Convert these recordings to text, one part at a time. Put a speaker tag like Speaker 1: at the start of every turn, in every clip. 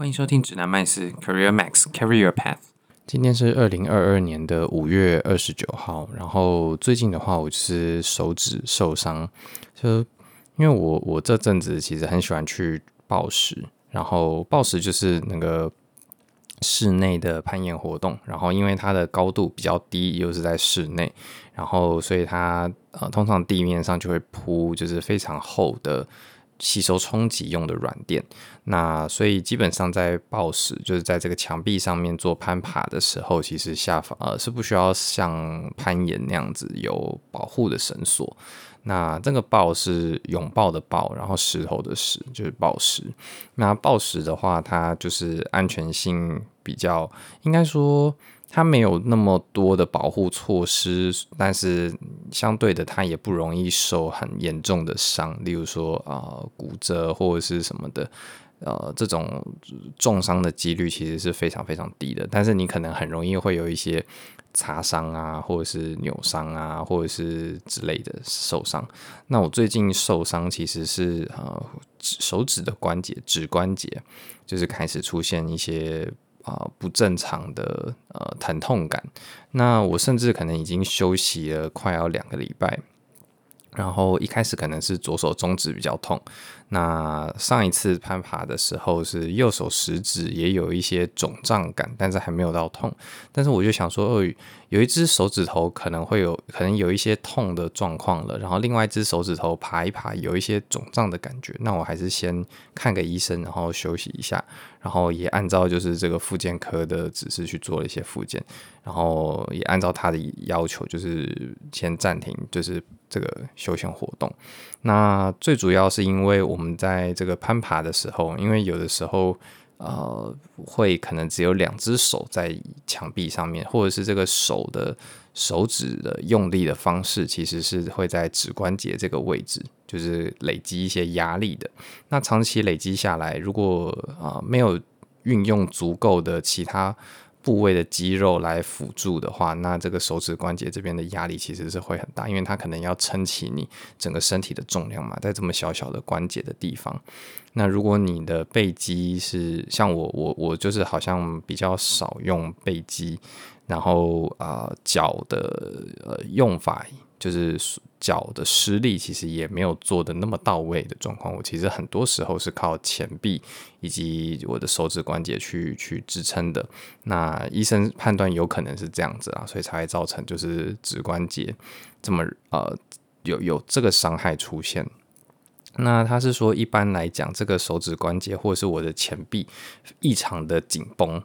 Speaker 1: 欢迎收听指南麦斯 Career Max Carry Your Path。
Speaker 2: 今天是二零二二年的五月二十九号。然后最近的话，我是手指受伤，就因为我我这阵子其实很喜欢去暴食，然后暴食就是那个室内的攀岩活动。然后因为它的高度比较低，又是在室内，然后所以它呃通常地面上就会铺就是非常厚的。吸收冲击用的软垫，那所以基本上在暴石，就是在这个墙壁上面做攀爬的时候，其实下方呃是不需要像攀岩那样子有保护的绳索。那这个暴是拥抱的抱，然后石头的石就是暴石。那暴石的话，它就是安全性比较，应该说。它没有那么多的保护措施，但是相对的，它也不容易受很严重的伤，例如说啊、呃、骨折或者是什么的，呃，这种重伤的几率其实是非常非常低的。但是你可能很容易会有一些擦伤啊，或者是扭伤啊，或者是之类的受伤。那我最近受伤其实是呃手指的关节，指关节就是开始出现一些。啊、不正常的呃疼痛感，那我甚至可能已经休息了快要两个礼拜。然后一开始可能是左手中指比较痛，那上一次攀爬的时候是右手食指也有一些肿胀感，但是还没有到痛。但是我就想说，哦，有一只手指头可能会有可能有一些痛的状况了，然后另外一只手指头爬一爬有一些肿胀的感觉，那我还是先看个医生，然后休息一下，然后也按照就是这个复健科的指示去做了一些复健，然后也按照他的要求，就是先暂停，就是。这个休闲活动，那最主要是因为我们在这个攀爬的时候，因为有的时候呃会可能只有两只手在墙壁上面，或者是这个手的手指的用力的方式，其实是会在指关节这个位置，就是累积一些压力的。那长期累积下来，如果啊、呃、没有运用足够的其他。部位的肌肉来辅助的话，那这个手指关节这边的压力其实是会很大，因为它可能要撑起你整个身体的重量嘛，在这么小小的关节的地方。那如果你的背肌是像我，我我就是好像比较少用背肌，然后啊脚的呃用法。就是脚的施力其实也没有做的那么到位的状况，我其实很多时候是靠前臂以及我的手指关节去去支撑的。那医生判断有可能是这样子啊，所以才会造成就是指关节这么呃有有这个伤害出现。那他是说一般来讲，这个手指关节或是我的前臂异常的紧绷。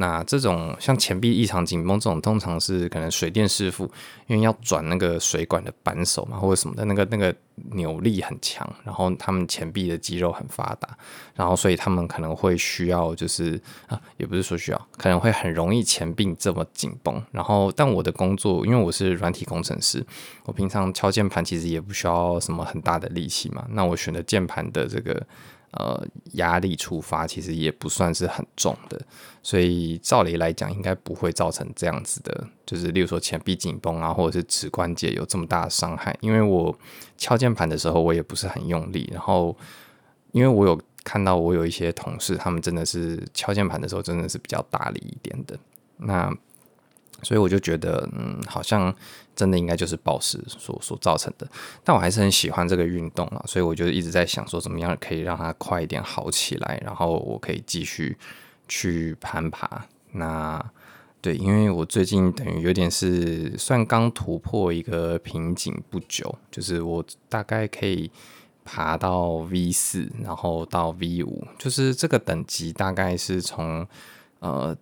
Speaker 2: 那这种像前臂异常紧绷这种，通常是可能水电师傅因为要转那个水管的扳手嘛，或者什么的，那个那个扭力很强，然后他们前臂的肌肉很发达，然后所以他们可能会需要就是啊，也不是说需要，可能会很容易前臂这么紧绷。然后，但我的工作，因为我是软体工程师，我平常敲键盘其实也不需要什么很大的力气嘛。那我选的键盘的这个。呃，压力触发其实也不算是很重的，所以照理来讲应该不会造成这样子的，就是例如说前臂紧绷啊，或者是指关节有这么大的伤害。因为我敲键盘的时候我也不是很用力，然后因为我有看到我有一些同事，他们真的是敲键盘的时候真的是比较大力一点的，那。所以我就觉得，嗯，好像真的应该就是暴食所所造成的。但我还是很喜欢这个运动啊，所以我就一直在想说，怎么样可以让它快一点好起来，然后我可以继续去攀爬。那对，因为我最近等于有点是算刚突破一个瓶颈不久，就是我大概可以爬到 V 四，然后到 V 五，就是这个等级大概是从呃。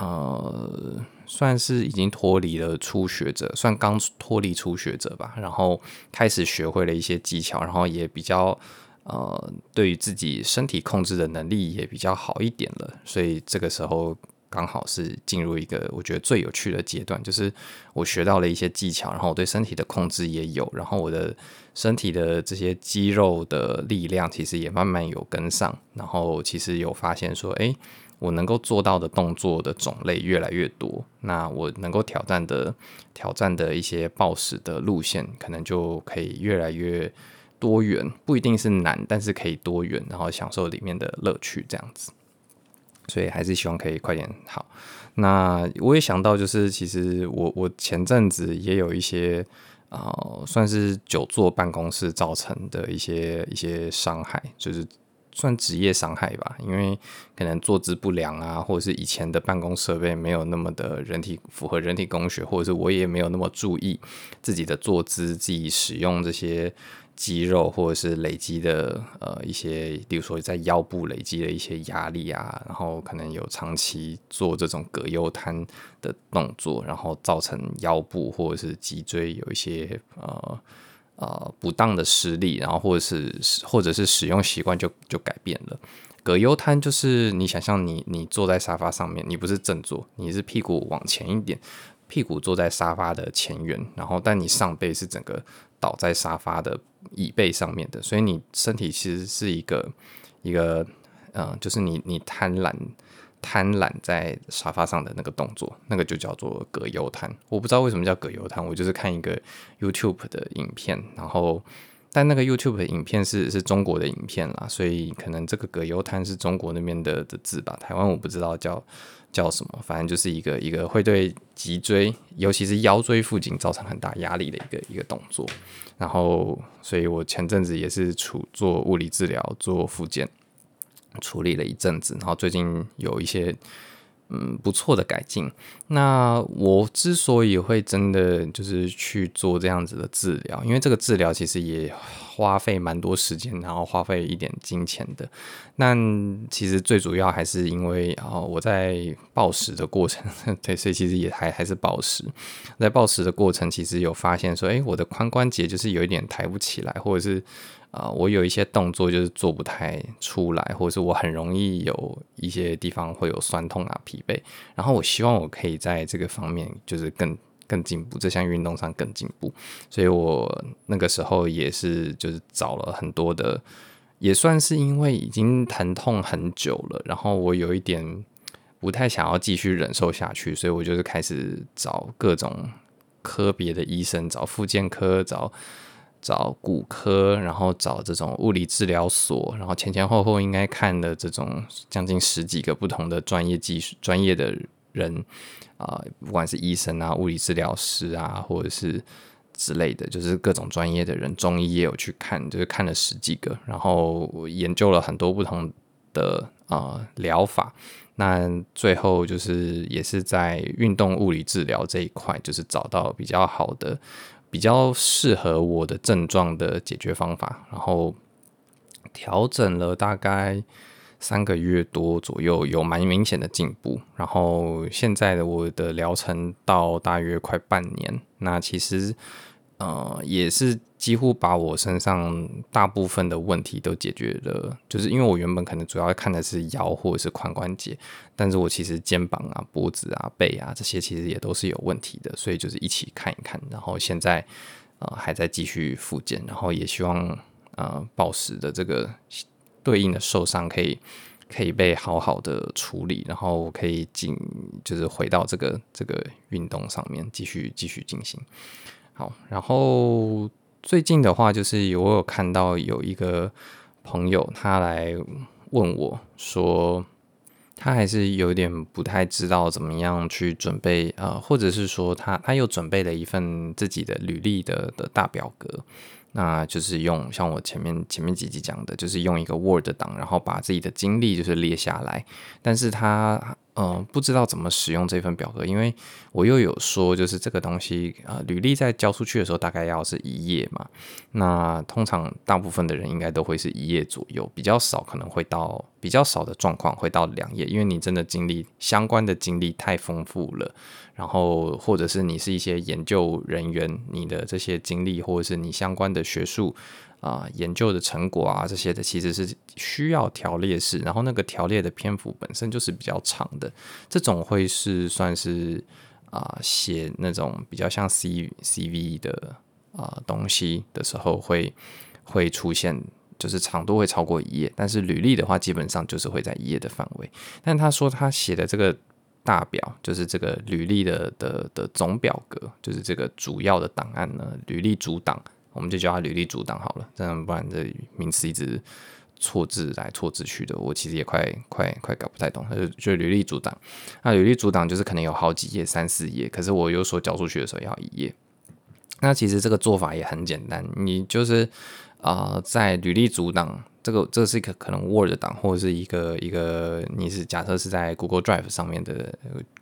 Speaker 2: 呃，算是已经脱离了初学者，算刚脱离初学者吧。然后开始学会了一些技巧，然后也比较呃，对于自己身体控制的能力也比较好一点了。所以这个时候刚好是进入一个我觉得最有趣的阶段，就是我学到了一些技巧，然后我对身体的控制也有，然后我的身体的这些肌肉的力量其实也慢慢有跟上，然后其实有发现说，哎。我能够做到的动作的种类越来越多，那我能够挑战的挑战的一些暴食的路线，可能就可以越来越多元，不一定是难，但是可以多元，然后享受里面的乐趣这样子。所以还是希望可以快点好。那我也想到，就是其实我我前阵子也有一些啊、算是久坐办公室造成的一些一些伤害，就是。算职业伤害吧，因为可能坐姿不良啊，或者是以前的办公设备没有那么的人体符合人体工学，或者是我也没有那么注意自己的坐姿，自己使用这些肌肉或者是累积的呃一些，比如说在腰部累积的一些压力啊，然后可能有长期做这种葛优瘫的动作，然后造成腰部或者是脊椎有一些呃。呃，不当的施力，然后或者是或者是使用习惯就就改变了。葛优瘫就是你想象你你坐在沙发上面，你不是正坐，你是屁股往前一点，屁股坐在沙发的前缘，然后但你上背是整个倒在沙发的椅背上面的，所以你身体其实是一个一个嗯、呃，就是你你贪婪。贪懒在沙发上的那个动作，那个就叫做葛优瘫。我不知道为什么叫葛优瘫，我就是看一个 YouTube 的影片，然后但那个 YouTube 的影片是是中国的影片啦，所以可能这个葛优瘫是中国那边的的字吧。台湾我不知道叫叫什么，反正就是一个一个会对脊椎，尤其是腰椎附近造成很大压力的一个一个动作。然后，所以我前阵子也是处做物理治疗，做复健。处理了一阵子，然后最近有一些嗯不错的改进。那我之所以会真的就是去做这样子的治疗，因为这个治疗其实也花费蛮多时间，然后花费一点金钱的。那其实最主要还是因为啊，我在暴食的过程，对，所以其实也还还是暴食。在暴食的过程，其实有发现说，诶，我的髋关节就是有一点抬不起来，或者是。啊、我有一些动作就是做不太出来，或者是我很容易有一些地方会有酸痛啊、疲惫。然后我希望我可以在这个方面就是更更进步，这项运动上更进步。所以我那个时候也是就是找了很多的，也算是因为已经疼痛很久了，然后我有一点不太想要继续忍受下去，所以我就是开始找各种科别的医生，找复健科，找。找骨科，然后找这种物理治疗所，然后前前后后应该看了这种将近十几个不同的专业技术、专业的人啊、不管是医生啊、物理治疗师啊，或者是之类的，就是各种专业的人，中医也有去看，就是看了十几个，然后研究了很多不同的啊、疗法，那最后就是也是在运动物理治疗这一块，就是找到比较好的。比较适合我的症状的解决方法，然后调整了大概三个月多左右，有蛮明显的进步。然后现在的我的疗程到大约快半年，那其实。呃，也是几乎把我身上大部分的问题都解决了，就是因为我原本可能主要看的是腰或者是髋关节，但是我其实肩膀啊、脖子啊、背啊这些其实也都是有问题的，所以就是一起看一看，然后现在呃还在继续复健，然后也希望呃暴食的这个对应的受伤可以可以被好好的处理，然后可以进就是回到这个这个运动上面继续继续进行。好，然后最近的话，就是我有看到有一个朋友，他来问我说，他还是有点不太知道怎么样去准备，呃，或者是说他他又准备了一份自己的履历的的大表格。那就是用像我前面前面几集讲的，就是用一个 Word 档，然后把自己的经历就是列下来。但是他呃不知道怎么使用这份表格，因为我又有说，就是这个东西呃履历在交出去的时候大概要是一页嘛。那通常大部分的人应该都会是一页左右，比较少可能会到比较少的状况会到两页，因为你真的经历相关的经历太丰富了。然后，或者是你是一些研究人员，你的这些经历，或者是你相关的学术啊、研究的成果啊，这些的其实是需要条列式，然后那个条列的篇幅本身就是比较长的，这种会是算是啊、写那种比较像 C CV 的啊、东西的时候会会出现，就是长度会超过一页，但是履历的话基本上就是会在一页的范围。但他说他写的这个。大表就是这个履历的的的总表格，就是这个主要的档案呢，履历主档，我们就叫它履历主档好了，这样不然这名词一直错字来错字去的，我其实也快快快搞不太懂。就就履历组档，那履历组档就是可能有好几页，三四页，可是我有时候交出去的时候要一页。那其实这个做法也很简单，你就是啊、在履历组档，这个这是一个可能 Word 档，或者是一个一个你是假设是在 Google Drive 上面的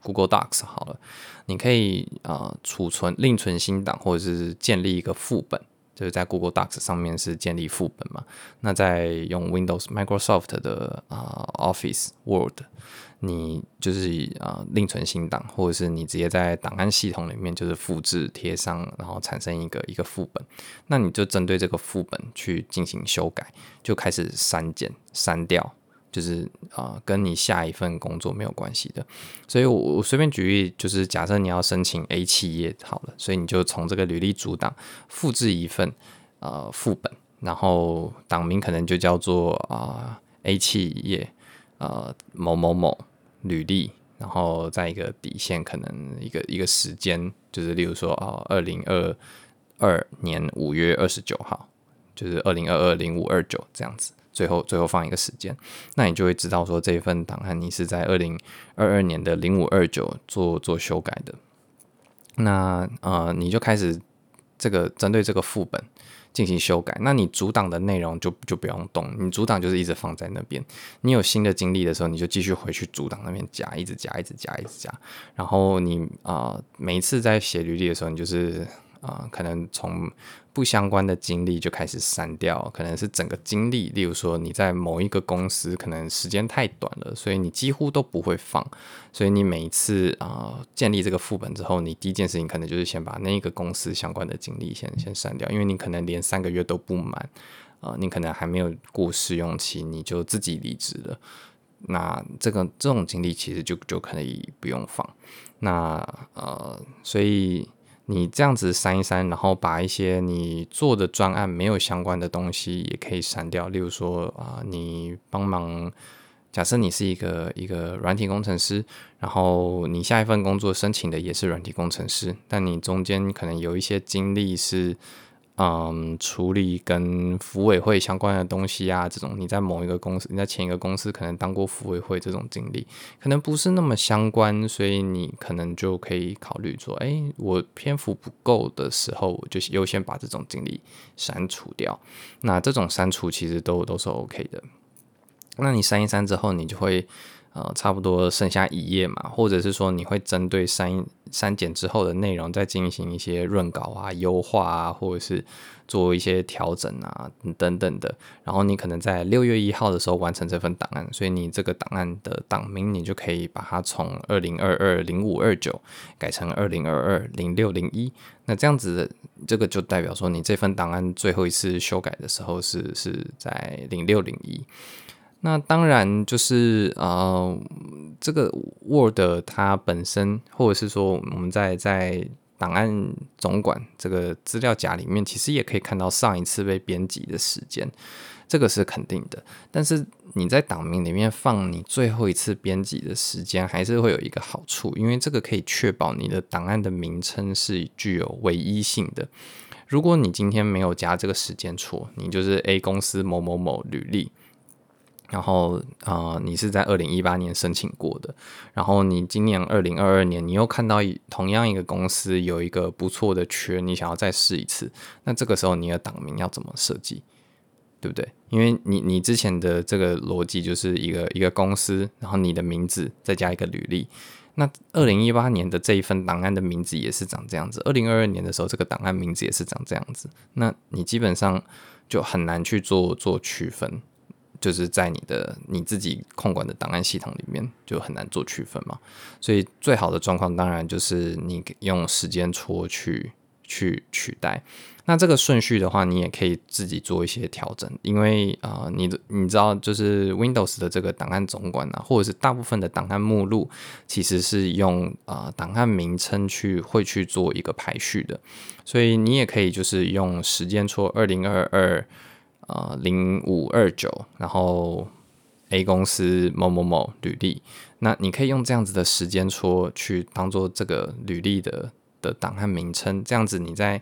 Speaker 2: Google Docs 好了，你可以啊、储存另存新档，或者是建立一个副本。就是在 Google Docs 上面是建立副本嘛，那在用 Windows Microsoft 的啊、Office Word，你就是啊、另存新档，或者是你直接在档案系统里面就是复制贴上，然后产生一个一个副本，那你就针对这个副本去进行修改，就开始删减删掉。就是啊、跟你下一份工作没有关系的，所以我我随便举例，就是假设你要申请 A 企业好了，所以你就从这个履历组档复制一份呃副本，然后档名可能就叫做啊、A 企业呃某某某履历，然后再一个底线可能一个一个时间，就是例如说啊二零二二年五月二十九号，就是二零二二零五二九这样子。最后，最后放一个时间，那你就会知道说这一份档案你是在二零二二年的零五二九做做修改的。那呃，你就开始这个针对这个副本进行修改。那你主档的内容就就不用动，你主档就是一直放在那边。你有新的经历的时候，你就继续回去主档那边加，一直加，一直加，一直加。然后你啊、每一次在写履历的时候，你就是。啊、可能从不相关的经历就开始删掉，可能是整个经历。例如说，你在某一个公司，可能时间太短了，所以你几乎都不会放。所以你每一次啊、建立这个副本之后，你第一件事情可能就是先把那个公司相关的经历先先删掉，因为你可能连三个月都不满，啊、你可能还没有过试用期，你就自己离职了。那这个这种经历其实就就可以不用放。那呃，所以。你这样子删一删，然后把一些你做的专案没有相关的东西也可以删掉。例如说啊，你帮忙，假设你是一个一个软体工程师，然后你下一份工作申请的也是软体工程师，但你中间可能有一些经历是。嗯，处理跟福委会相关的东西啊，这种你在某一个公司，你在前一个公司可能当过服委会这种经历，可能不是那么相关，所以你可能就可以考虑说，哎、我篇幅不够的时候，我就优先把这种经历删除掉。那这种删除其实都都是 OK 的。那你删一删之后，你就会。呃，差不多剩下一页嘛，或者是说你会针对删删减之后的内容再进行一些润稿啊、优化啊，或者是做一些调整啊等等的。然后你可能在六月一号的时候完成这份档案，所以你这个档案的档名你就可以把它从二零二二零五二九改成二零二二零六零一。那这样子这个就代表说你这份档案最后一次修改的时候是是在零六零一。那当然就是呃，这个 Word 它本身，或者是说我们在在档案总管这个资料夹里面，其实也可以看到上一次被编辑的时间，这个是肯定的。但是你在档名里面放你最后一次编辑的时间，还是会有一个好处，因为这个可以确保你的档案的名称是具有唯一性的。如果你今天没有加这个时间戳，你就是 A 公司某某某履历。然后啊、你是在二零一八年申请过的，然后你今年二零二二年，你又看到同样一个公司有一个不错的缺，你想要再试一次，那这个时候你的档名要怎么设计，对不对？因为你你之前的这个逻辑就是一个一个公司，然后你的名字再加一个履历，那二零一八年的这一份档案的名字也是长这样子，二零二二年的时候这个档案名字也是长这样子，那你基本上就很难去做做区分。就是在你的你自己控管的档案系统里面，就很难做区分嘛。所以最好的状况当然就是你用时间戳去去取代。那这个顺序的话，你也可以自己做一些调整，因为啊、呃，你你知道，就是 Windows 的这个档案总管啊，或者是大部分的档案目录，其实是用啊、档案名称去会去做一个排序的。所以你也可以就是用时间戳二零二二。呃，零五二九，然后 A 公司某某某履历，那你可以用这样子的时间戳去当做这个履历的的档案名称，这样子你在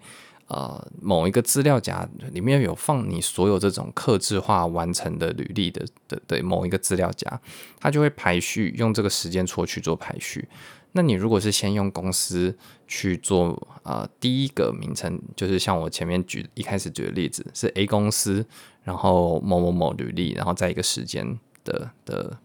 Speaker 2: 呃某一个资料夹里面有放你所有这种客制化完成的履历的的的某一个资料夹，它就会排序，用这个时间戳去做排序。那你如果是先用公司去做呃第一个名称，就是像我前面举一开始举的例子是 A 公司，然后某某某履历，然后再一个时间的的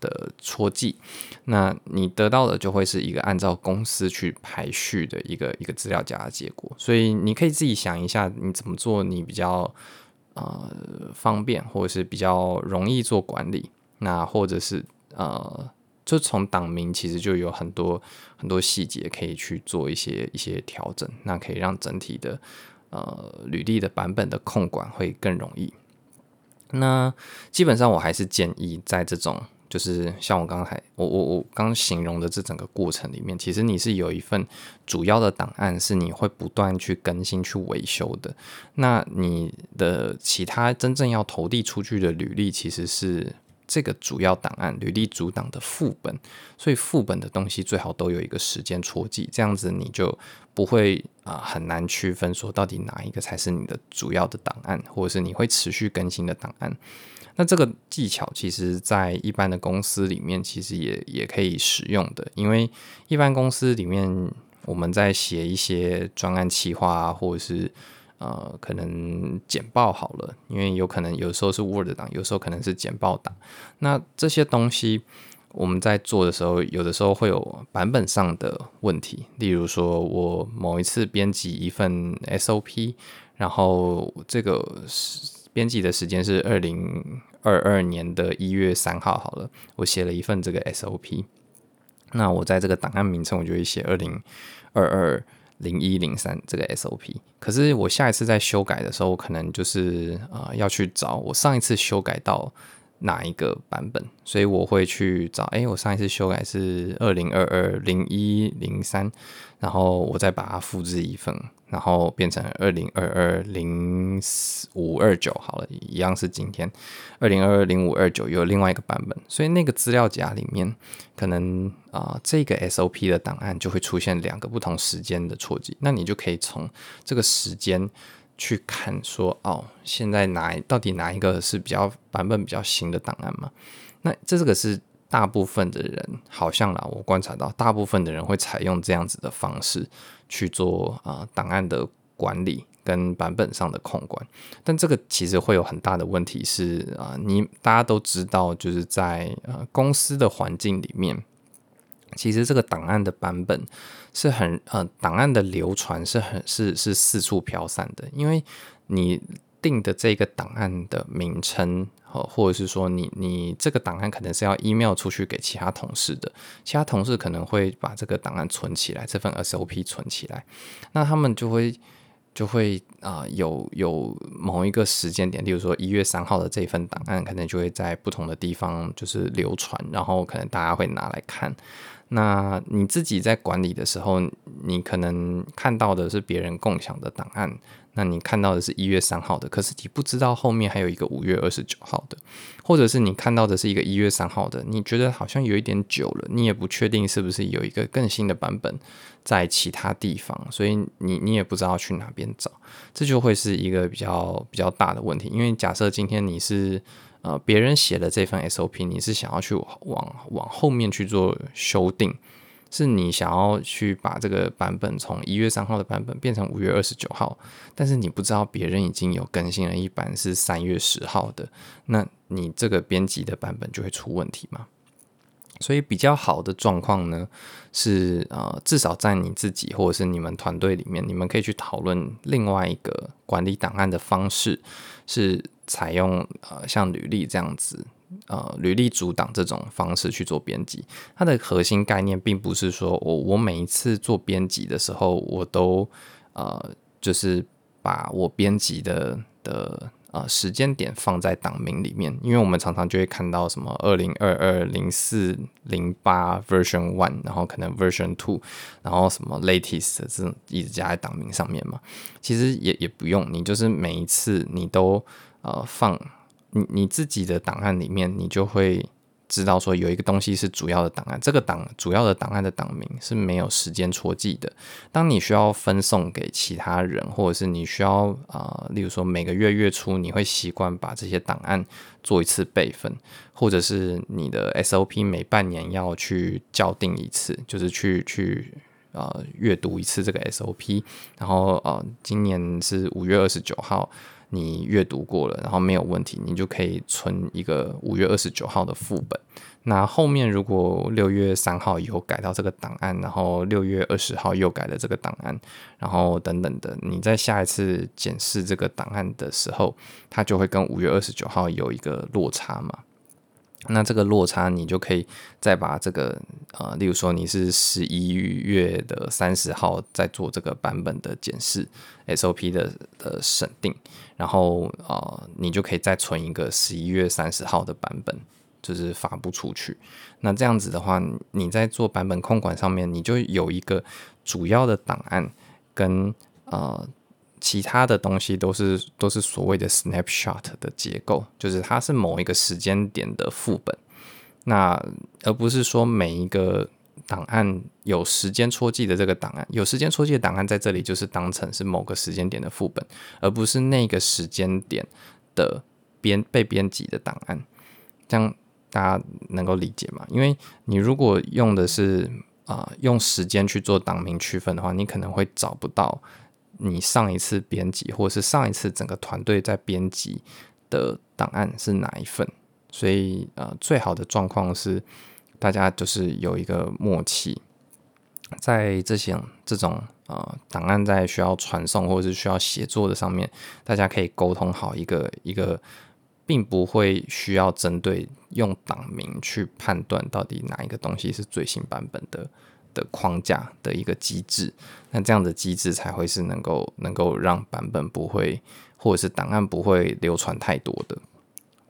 Speaker 2: 的戳记，那你得到的就会是一个按照公司去排序的一个一个资料夹的结果。所以你可以自己想一下，你怎么做你比较呃方便，或者是比较容易做管理，那或者是呃。就从档名其实就有很多很多细节可以去做一些一些调整，那可以让整体的呃履历的版本的控管会更容易。那基本上我还是建议在这种就是像我刚才我我我刚形容的这整个过程里面，其实你是有一份主要的档案是你会不断去更新去维修的。那你的其他真正要投递出去的履历其实是。这个主要档案履历主档的副本，所以副本的东西最好都有一个时间戳记，这样子你就不会啊、很难区分说到底哪一个才是你的主要的档案，或者是你会持续更新的档案。那这个技巧其实在一般的公司里面其实也也可以使用的，因为一般公司里面我们在写一些专案企划啊，或者是。呃，可能简报好了，因为有可能有时候是 Word 档，有时候可能是简报档。那这些东西我们在做的时候，有的时候会有版本上的问题。例如说，我某一次编辑一份 SOP，然后这个编辑的时间是二零二二年的一月三号好了，我写了一份这个 SOP，那我在这个档案名称我就会写二零二二。零一零三这个 SOP，可是我下一次在修改的时候，我可能就是啊、要去找我上一次修改到哪一个版本，所以我会去找，哎，我上一次修改是二零二二零一零三，然后我再把它复制一份。然后变成二零二二零五二九好了，一样是今天二零二二零五二九有另外一个版本，所以那个资料夹里面可能啊、这个 SOP 的档案就会出现两个不同时间的错记，那你就可以从这个时间去看说哦，现在哪到底哪一个是比较版本比较新的档案嘛？那这个是大部分的人好像啦，我观察到大部分的人会采用这样子的方式。去做啊档案的管理跟版本上的控管，但这个其实会有很大的问题是啊，你大家都知道，就是在呃公司的环境里面，其实这个档案的版本是很呃档案的流传是很是是四处飘散的，因为你定的这个档案的名称。或者是说你你这个档案可能是要 email 出去给其他同事的，其他同事可能会把这个档案存起来，这份 SOP 存起来，那他们就会就会啊、有有某一个时间点，例如说一月三号的这份档案，可能就会在不同的地方就是流传，然后可能大家会拿来看。那你自己在管理的时候，你可能看到的是别人共享的档案。那你看到的是一月三号的，可是你不知道后面还有一个五月二十九号的，或者是你看到的是一个一月三号的，你觉得好像有一点久了，你也不确定是不是有一个更新的版本在其他地方，所以你你也不知道去哪边找，这就会是一个比较比较大的问题。因为假设今天你是呃别人写的这份 SOP，你是想要去往往后面去做修订。是你想要去把这个版本从一月三号的版本变成五月二十九号，但是你不知道别人已经有更新了一版是三月十号的，那你这个编辑的版本就会出问题嘛？所以比较好的状况呢，是呃，至少在你自己或者是你们团队里面，你们可以去讨论另外一个管理档案的方式，是采用呃像履历这样子。呃，履历主档这种方式去做编辑，它的核心概念并不是说我我每一次做编辑的时候，我都呃就是把我编辑的的呃时间点放在档名里面，因为我们常常就会看到什么二零二二零四零八 version one，然后可能 version two，然后什么 latest 这种一直加在档名上面嘛。其实也也不用，你就是每一次你都呃放。你你自己的档案里面，你就会知道说有一个东西是主要的档案，这个档主要的档案的档名是没有时间戳记的。当你需要分送给其他人，或者是你需要啊、呃，例如说每个月月初你会习惯把这些档案做一次备份，或者是你的 SOP 每半年要去校订一次，就是去去呃阅读一次这个 SOP，然后呃今年是五月二十九号。你阅读过了，然后没有问题，你就可以存一个五月二十九号的副本。那后面如果六月三号以后改到这个档案，然后六月二十号又改了这个档案，然后等等的，你在下一次检视这个档案的时候，它就会跟五月二十九号有一个落差嘛。那这个落差，你就可以再把这个呃，例如说你是十一月的三十号在做这个版本的检视 SOP 的的审定，然后呃，你就可以再存一个十一月三十号的版本，就是发布出去。那这样子的话，你在做版本控管上面，你就有一个主要的档案跟呃。其他的东西都是都是所谓的 snapshot 的结构，就是它是某一个时间点的副本，那而不是说每一个档案有时间戳记的这个档案，有时间戳记的档案在这里就是当成是某个时间点的副本，而不是那个时间点的编被编辑的档案，这样大家能够理解吗？因为你如果用的是啊、用时间去做档名区分的话，你可能会找不到。你上一次编辑，或者是上一次整个团队在编辑的档案是哪一份？所以呃，最好的状况是大家就是有一个默契，在这些这种呃档案在需要传送或者是需要协作的上面，大家可以沟通好一个一个，并不会需要针对用档名去判断到底哪一个东西是最新版本的。的框架的一个机制，那这样的机制才会是能够能够让版本不会或者是档案不会流传太多的。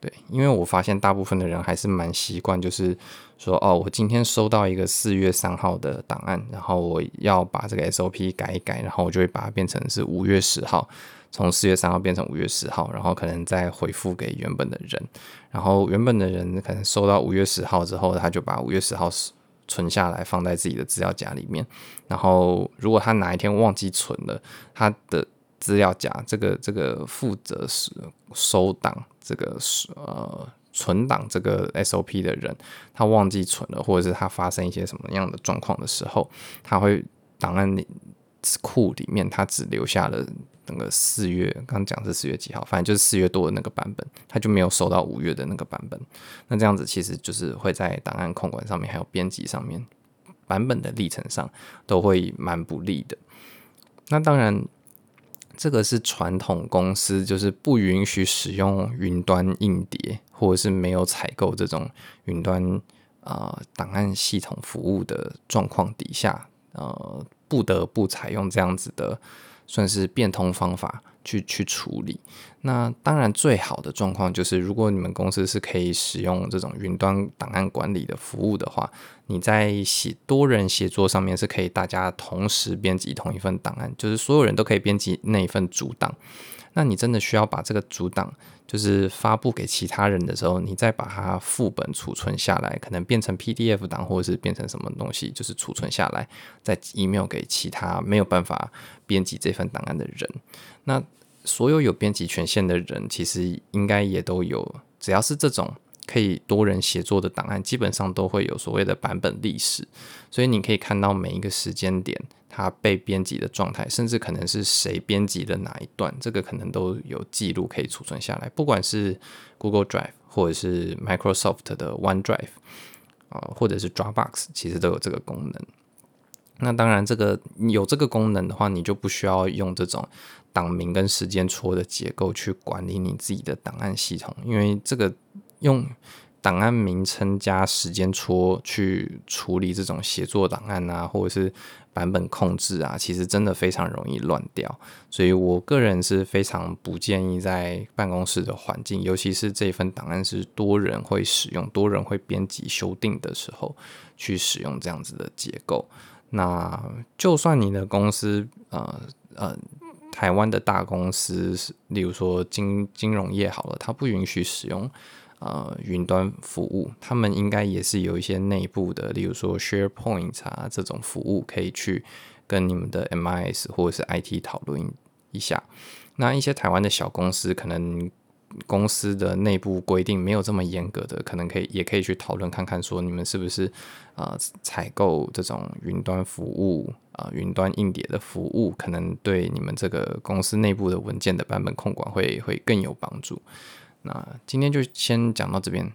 Speaker 2: 对，因为我发现大部分的人还是蛮习惯，就是说哦，我今天收到一个四月三号的档案，然后我要把这个 SOP 改一改，然后我就会把它变成是五月十号，从四月三号变成五月十号，然后可能再回复给原本的人，然后原本的人可能收到五月十号之后，他就把五月十号存下来放在自己的资料夹里面，然后如果他哪一天忘记存了，他的资料夹这个这个负责是收档这个呃存档这个 SOP 的人，他忘记存了，或者是他发生一些什么样的状况的时候，他会档案库里面他只留下了。整个四月，刚讲是四月几号，反正就是四月多的那个版本，他就没有收到五月的那个版本。那这样子其实就是会在档案控管上面，还有编辑上面，版本的历程上都会蛮不利的。那当然，这个是传统公司就是不允许使用云端硬碟，或者是没有采购这种云端啊档案系统服务的状况底下，呃，不得不采用这样子的。算是变通方法去去处理。那当然，最好的状况就是，如果你们公司是可以使用这种云端档案管理的服务的话，你在写多人协作上面是可以大家同时编辑同一份档案，就是所有人都可以编辑那一份主档。那你真的需要把这个主档就是发布给其他人的时候，你再把它副本储存下来，可能变成 PDF 档，或者是变成什么东西，就是储存下来，再 email 给其他没有办法编辑这份档案的人。那所有有编辑权限的人，其实应该也都有，只要是这种。可以多人协作的档案，基本上都会有所谓的版本历史，所以你可以看到每一个时间点它被编辑的状态，甚至可能是谁编辑的哪一段，这个可能都有记录可以储存下来。不管是 Google Drive 或者是 Microsoft 的 OneDrive 啊，或者是 Dropbox，其实都有这个功能。那当然，这个有这个功能的话，你就不需要用这种档名跟时间戳的结构去管理你自己的档案系统，因为这个。用档案名称加时间戳去处理这种协作档案啊，或者是版本控制啊，其实真的非常容易乱掉。所以我个人是非常不建议在办公室的环境，尤其是这份档案是多人会使用、多人会编辑修订的时候，去使用这样子的结构。那就算你的公司呃呃台湾的大公司，例如说金金融业好了，它不允许使用。呃云端服务，他们应该也是有一些内部的，例如说 SharePoint 啊这种服务，可以去跟你们的 MIS 或者是 IT 讨论一下。那一些台湾的小公司可能。公司的内部规定没有这么严格的，可能可以也可以去讨论看看，说你们是不是啊采购这种云端服务啊、云端硬碟的服务，可能对你们这个公司内部的文件的版本控管会会更有帮助。那今天就先讲到这边，